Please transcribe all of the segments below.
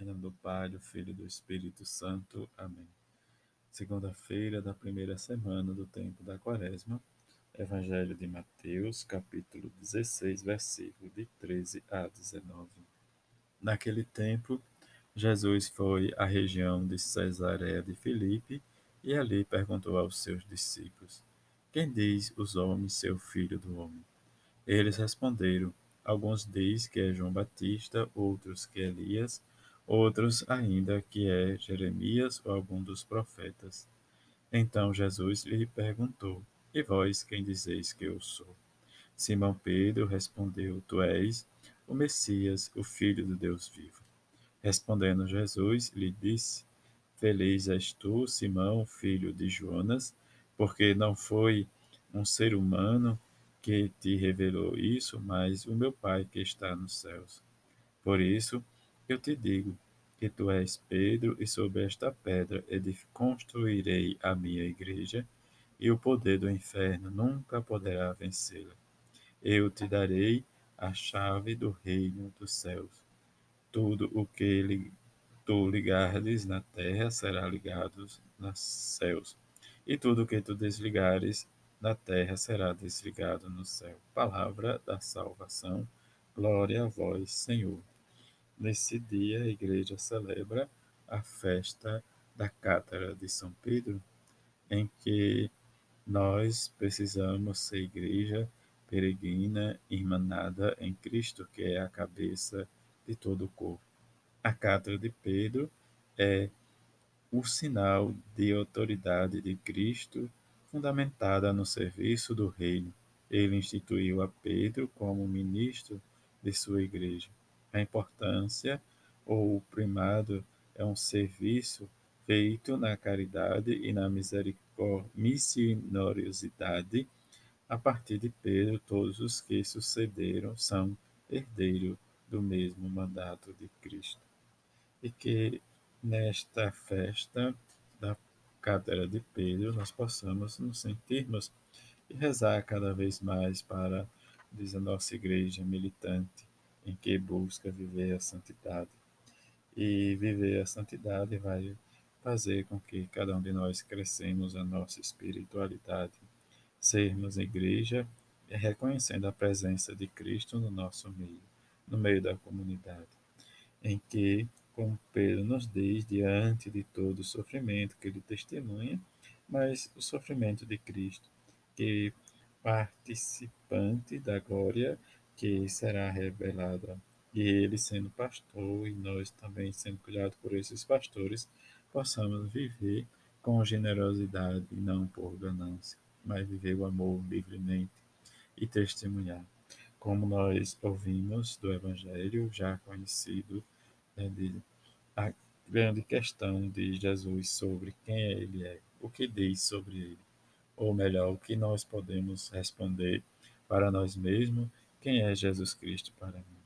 Em nome do Pai, do Filho e do Espírito Santo. Amém. Segunda-feira da primeira semana do tempo da Quaresma. Evangelho de Mateus, capítulo 16, versículo de 13 a 19. Naquele tempo, Jesus foi à região de Cesareia de Filipe e ali perguntou aos seus discípulos: Quem diz os homens ser o filho do homem? Eles responderam: Alguns dizem que é João Batista, outros que é Elias outros ainda que é Jeremias ou algum dos profetas. Então Jesus lhe perguntou: E vós quem dizeis que eu sou? Simão Pedro respondeu: Tu és o Messias, o Filho do Deus vivo. Respondendo Jesus, lhe disse: Feliz és tu, Simão, filho de Jonas, porque não foi um ser humano que te revelou isso, mas o meu Pai que está nos céus. Por isso, eu te digo que tu és Pedro, e sobre esta pedra construirei a minha igreja, e o poder do inferno nunca poderá vencê-la. Eu te darei a chave do reino dos céus. Tudo o que tu ligares na terra será ligado nos céus, e tudo o que tu desligares na terra será desligado no céu. Palavra da salvação. Glória a vós, Senhor. Nesse dia, a igreja celebra a festa da Cátedra de São Pedro, em que nós precisamos ser igreja peregrina, irmanada em Cristo, que é a cabeça de todo o corpo. A Cátedra de Pedro é o sinal de autoridade de Cristo, fundamentada no serviço do reino. Ele instituiu a Pedro como ministro de sua igreja. A importância ou o primado é um serviço feito na caridade e na missiosidade. A partir de Pedro, todos os que sucederam são herdeiros do mesmo mandato de Cristo. E que nesta festa da Cátedra de Pedro nós possamos nos sentirmos e rezar cada vez mais para, diz a nossa igreja militante, em que busca viver a santidade. E viver a santidade vai fazer com que cada um de nós crescemos a nossa espiritualidade, sermos igreja e reconhecendo a presença de Cristo no nosso meio, no meio da comunidade, em que, como Pedro nos diz, diante de todo o sofrimento que ele testemunha, mas o sofrimento de Cristo, que participante da glória que será revelada. E ele sendo pastor e nós também sendo cuidados por esses pastores, possamos viver com generosidade e não por ganância, mas viver o amor livremente e testemunhar. Como nós ouvimos do Evangelho, já conhecido, né, de, a grande questão de Jesus sobre quem ele é, o que diz sobre ele, ou melhor, o que nós podemos responder para nós mesmos quem é Jesus Cristo para mim?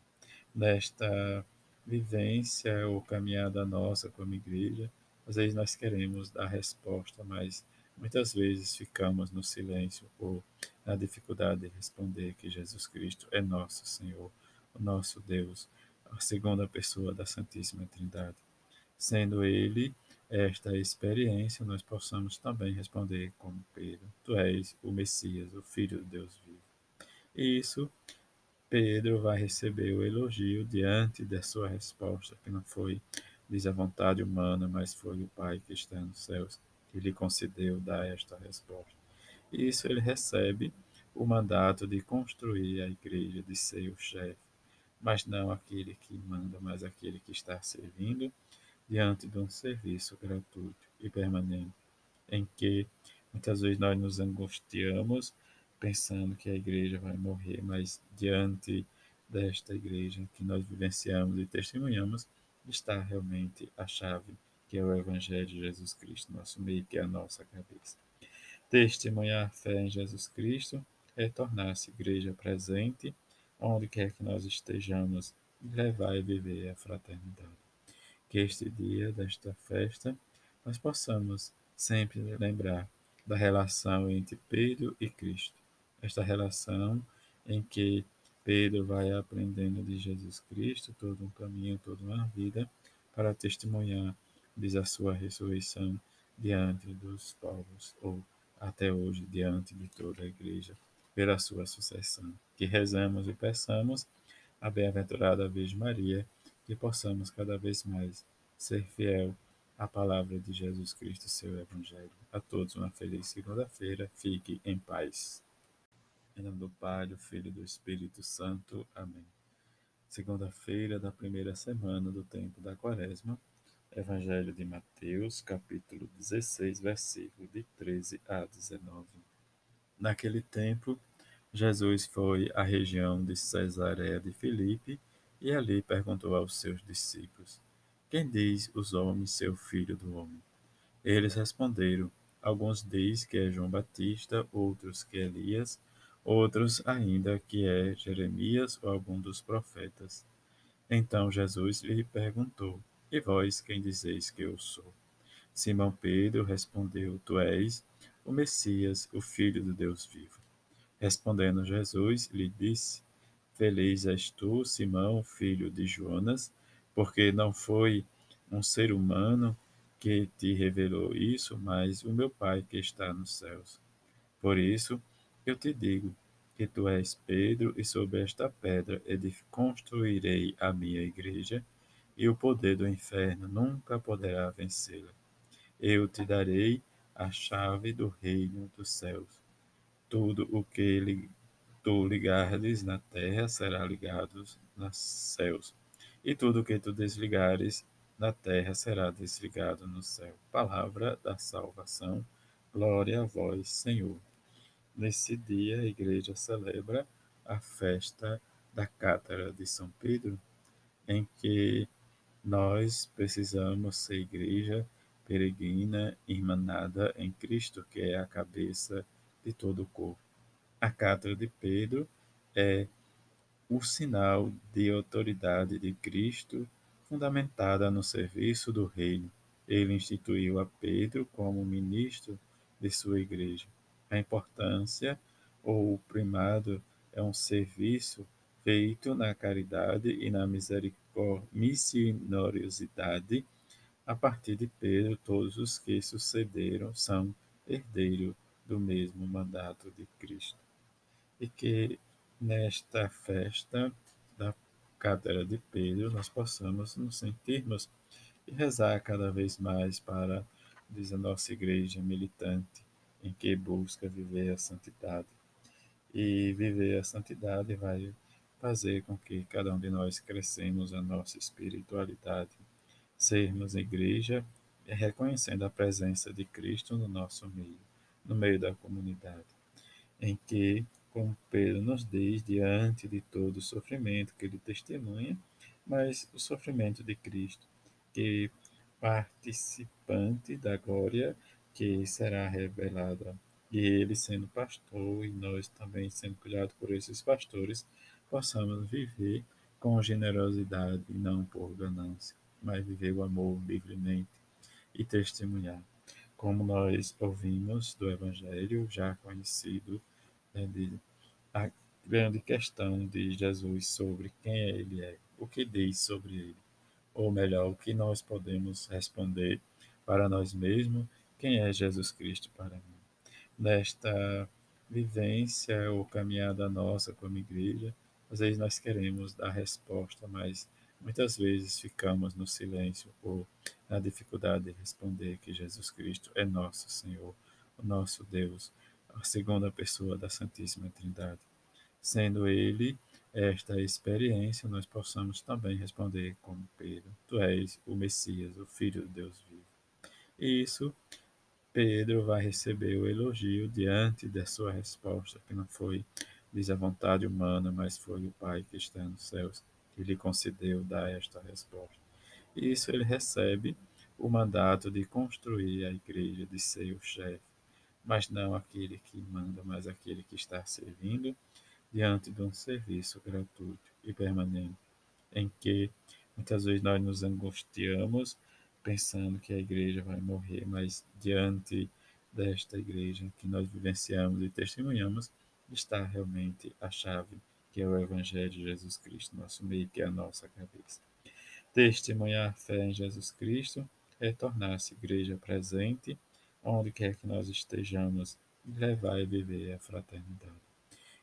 Nesta vivência ou caminhada nossa como igreja, às vezes nós queremos dar resposta, mas muitas vezes ficamos no silêncio ou na dificuldade de responder que Jesus Cristo é nosso Senhor, o nosso Deus, a segunda pessoa da Santíssima Trindade. Sendo Ele esta experiência, nós possamos também responder como Pedro: Tu és o Messias, o Filho de Deus vivo. E isso Pedro vai receber o elogio diante da sua resposta, que não foi, diz a vontade humana, mas foi o Pai que está nos céus que lhe concedeu dar esta resposta. E isso ele recebe o mandato de construir a igreja, de ser o chefe, mas não aquele que manda, mas aquele que está servindo diante de um serviço gratuito e permanente, em que muitas vezes nós nos angustiamos pensando que a igreja vai morrer, mas diante desta igreja que nós vivenciamos e testemunhamos, está realmente a chave, que é o Evangelho de Jesus Cristo, nosso meio, que é a nossa cabeça. Testemunhar a fé em Jesus Cristo é tornar-se igreja presente, onde quer que nós estejamos, e levar e viver a fraternidade. Que este dia desta festa nós possamos sempre lembrar da relação entre Pedro e Cristo esta relação em que Pedro vai aprendendo de Jesus Cristo, todo um caminho, toda uma vida, para testemunhar, diz a sua ressurreição diante dos povos, ou até hoje diante de toda a igreja, pela sua sucessão. Que rezamos e peçamos a bem-aventurada Virgem Maria, que possamos cada vez mais ser fiel à palavra de Jesus Cristo, seu Evangelho. A todos uma feliz segunda-feira. Fique em paz. Em nome do Pai, do Filho e do Espírito Santo. Amém. Segunda-feira da primeira semana do tempo da Quaresma. Evangelho de Mateus, capítulo 16, versículo de 13 a 19. Naquele tempo, Jesus foi à região de Cesareia de Filipe e ali perguntou aos seus discípulos: Quem diz os homens ser o filho do homem? Eles responderam: Alguns diz que é João Batista, outros que é Elias, outros ainda que é Jeremias ou algum dos profetas. Então Jesus lhe perguntou: e vós, quem dizeis que eu sou? Simão Pedro respondeu: Tu és o Messias, o Filho do Deus vivo. Respondendo Jesus, lhe disse: Feliz és tu, Simão, filho de Jonas, porque não foi um ser humano que te revelou isso, mas o meu Pai que está nos céus. Por isso, eu te digo que tu és Pedro, e sobre esta pedra construirei a minha igreja e o poder do inferno nunca poderá vencê-la. Eu te darei a chave do reino dos céus. Tudo o que tu ligares na terra será ligado nos céus, e tudo o que tu desligares na terra será desligado no céu. Palavra da salvação. Glória a vós, Senhor. Nesse dia, a igreja celebra a festa da Cátedra de São Pedro, em que nós precisamos ser igreja peregrina, irmanada em Cristo, que é a cabeça de todo o corpo. A cátedra de Pedro é o sinal de autoridade de Cristo, fundamentada no serviço do reino. Ele instituiu a Pedro como ministro de sua igreja. A importância ou o primado é um serviço feito na caridade e na missioneriosidade, a partir de Pedro, todos os que sucederam são herdeiros do mesmo mandato de Cristo. E que nesta festa da Cátedra de Pedro nós possamos nos sentirmos e rezar cada vez mais para, diz a nossa igreja militante, em que busca viver a santidade. E viver a santidade vai fazer com que cada um de nós crescemos a nossa espiritualidade, sermos igreja e reconhecendo a presença de Cristo no nosso meio, no meio da comunidade, em que, como Pedro nos diz, diante de todo o sofrimento que ele testemunha, mas o sofrimento de Cristo, que participante da glória que será revelada, e ele sendo pastor e nós também sendo cuidados por esses pastores, possamos viver com generosidade e não por ganância, mas viver o amor livremente e testemunhar. Como nós ouvimos do Evangelho, já conhecido, né, de, a grande questão de Jesus sobre quem ele é, o que diz sobre ele, ou melhor, o que nós podemos responder para nós mesmos, quem é Jesus Cristo para mim. Nesta vivência ou caminhada nossa como igreja, às vezes nós queremos dar resposta, mas muitas vezes ficamos no silêncio ou na dificuldade de responder que Jesus Cristo é nosso Senhor, o nosso Deus, a segunda pessoa da Santíssima Trindade. Sendo Ele esta experiência, nós possamos também responder como Pedro: Tu és o Messias, o Filho de Deus vivo. E isso Pedro vai receber o elogio diante da sua resposta, que não foi diz a vontade humana, mas foi o Pai que está nos céus que lhe concedeu dar esta resposta. E isso ele recebe o mandato de construir a igreja, de ser o chefe, mas não aquele que manda, mas aquele que está servindo diante de um serviço gratuito e permanente, em que muitas vezes nós nos angustiamos pensando que a igreja vai morrer, mas diante desta igreja que nós vivenciamos e testemunhamos, está realmente a chave, que é o Evangelho de Jesus Cristo, nosso meio, que é a nossa cabeça. Testemunhar a fé em Jesus Cristo é tornar-se igreja presente, onde quer que nós estejamos, levar e viver a fraternidade.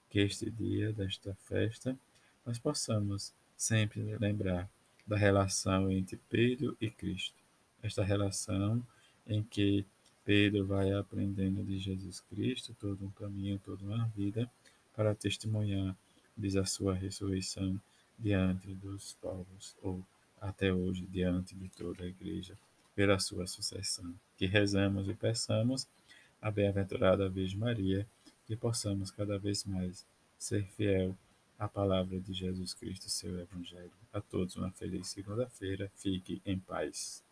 Que este dia desta festa nós possamos sempre lembrar da relação entre Pedro e Cristo. Esta relação em que Pedro vai aprendendo de Jesus Cristo todo um caminho, toda uma vida, para testemunhar, diz a sua ressurreição diante dos povos, ou até hoje diante de toda a igreja, pela sua sucessão. Que rezamos e peçamos a bem-aventurada Virgem Maria, que possamos cada vez mais ser fiel à palavra de Jesus Cristo, seu Evangelho. A todos uma feliz segunda-feira. Fique em paz.